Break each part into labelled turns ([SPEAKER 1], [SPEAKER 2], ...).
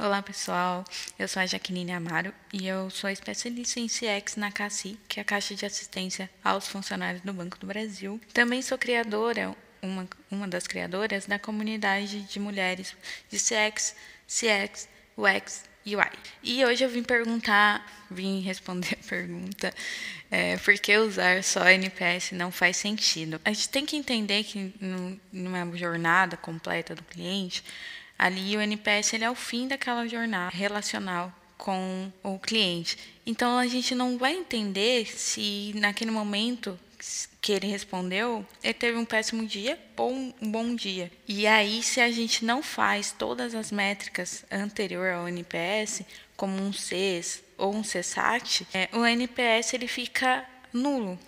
[SPEAKER 1] Olá pessoal, eu sou a Jaqueline Amaro e eu sou especialista em CX na CACI, que é a Caixa de Assistência aos Funcionários do Banco do Brasil. Também sou criadora, uma, uma das criadoras da comunidade de mulheres de CX, CX, UX e UI. E hoje eu vim perguntar, vim responder a pergunta, é, por que usar só NPS não faz sentido? A gente tem que entender que numa jornada completa do cliente, Ali o NPS ele é o fim daquela jornada relacional com o cliente. Então a gente não vai entender se naquele momento que ele respondeu, ele teve um péssimo dia ou um bom dia. E aí, se a gente não faz todas as métricas anterior ao NPS, como um CES ou um CSAT, é, o NPS ele fica nulo.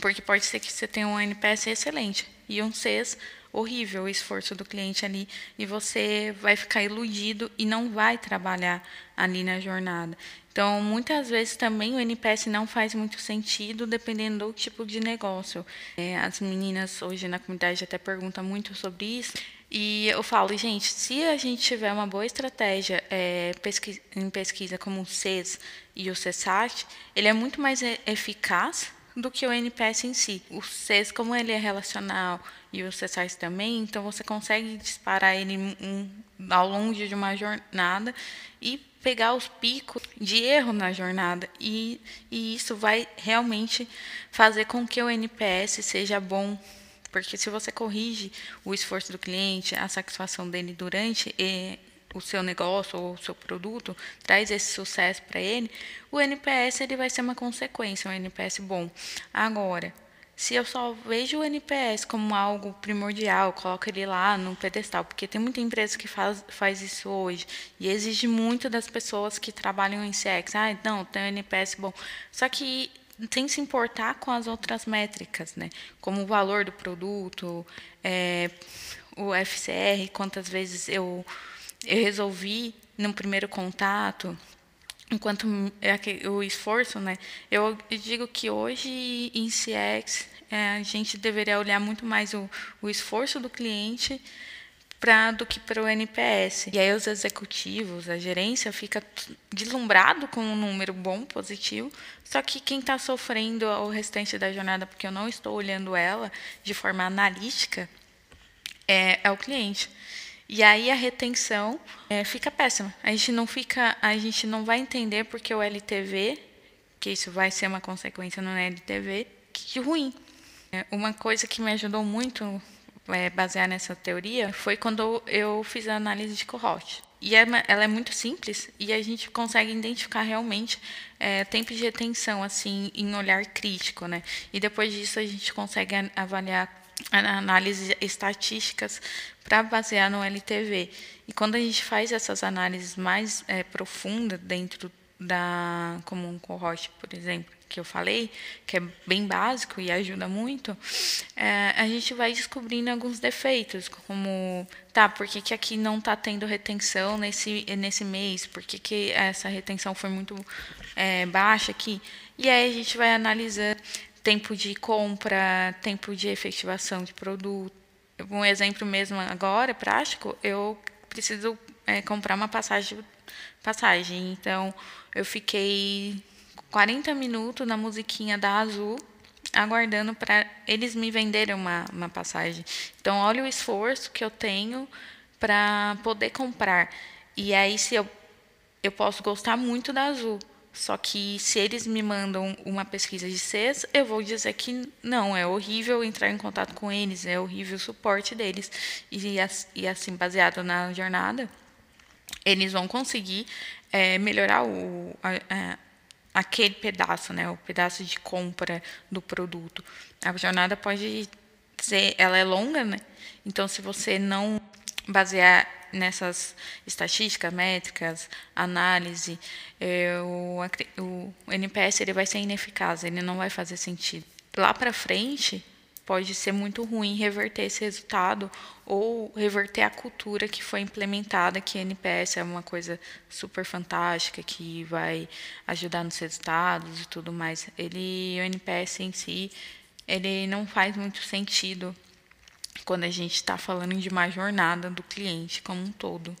[SPEAKER 1] Porque pode ser que você tenha um NPS excelente e um CES horrível o esforço do cliente ali e você vai ficar iludido e não vai trabalhar ali na jornada. Então, muitas vezes também o NPS não faz muito sentido dependendo do tipo de negócio. É, as meninas hoje na comunidade até perguntam muito sobre isso. E eu falo, gente, se a gente tiver uma boa estratégia é, pesquisa, em pesquisa como o CES e o CESAT, ele é muito mais eficaz do que o NPS em si. O CES, como ele é relacional e o CESARS também, então você consegue disparar ele um, ao longo de uma jornada e pegar os picos de erro na jornada. E, e isso vai realmente fazer com que o NPS seja bom porque se você corrige o esforço do cliente, a satisfação dele durante o seu negócio ou o seu produto traz esse sucesso para ele, o NPS ele vai ser uma consequência, um NPS bom. Agora, se eu só vejo o NPS como algo primordial, coloco ele lá no pedestal, porque tem muita empresa que faz, faz isso hoje e exige muito das pessoas que trabalham em CX. Ah, não, tem um NPS bom. Só que tem que se importar com as outras métricas, né? Como o valor do produto, é, o FCR, quantas vezes eu eu resolvi no primeiro contato, enquanto é o esforço, né? Eu digo que hoje em CX é, a gente deveria olhar muito mais o, o esforço do cliente pra, do que para o NPS. E aí os executivos, a gerência fica deslumbrado com um número bom, positivo, só que quem está sofrendo o restante da jornada, porque eu não estou olhando ela de forma analítica, é, é o cliente. E aí a retenção é, fica péssima. A gente não fica, a gente não vai entender porque o LTV, que isso vai ser uma consequência no LTV, que ruim. É, uma coisa que me ajudou muito é, basear nessa teoria foi quando eu fiz a análise de cohort. E é ela é muito simples e a gente consegue identificar realmente é, tempo de retenção assim em olhar crítico, né? E depois disso a gente consegue avaliar análises estatísticas para basear no LTV. E quando a gente faz essas análises mais é, profundas dentro da como um cohort, por exemplo, que eu falei, que é bem básico e ajuda muito, é, a gente vai descobrindo alguns defeitos, como, tá, por que, que aqui não está tendo retenção nesse, nesse mês? Por que, que essa retenção foi muito é, baixa aqui? E aí a gente vai analisando tempo de compra, tempo de efetivação de produto. Um exemplo mesmo agora, prático, eu preciso é, comprar uma passagem, passagem. Então, eu fiquei 40 minutos na musiquinha da Azul, aguardando para eles me venderem uma, uma passagem. Então, olha o esforço que eu tenho para poder comprar. E aí, se eu, eu posso gostar muito da Azul, só que se eles me mandam uma pesquisa de CES, eu vou dizer que não, é horrível entrar em contato com eles, é horrível o suporte deles. E, e assim, baseado na jornada, eles vão conseguir é, melhorar o, a, a, aquele pedaço, né, o pedaço de compra do produto. A jornada pode ser, ela é longa, né? Então, se você não basear nessas estatísticas, métricas, análise, é, o, o NPS ele vai ser ineficaz, ele não vai fazer sentido. Lá para frente, pode ser muito ruim reverter esse resultado ou reverter a cultura que foi implementada, que NPS é uma coisa super fantástica, que vai ajudar nos resultados e tudo mais. Ele, o NPS em si, ele não faz muito sentido quando a gente está falando de uma jornada do cliente como um todo.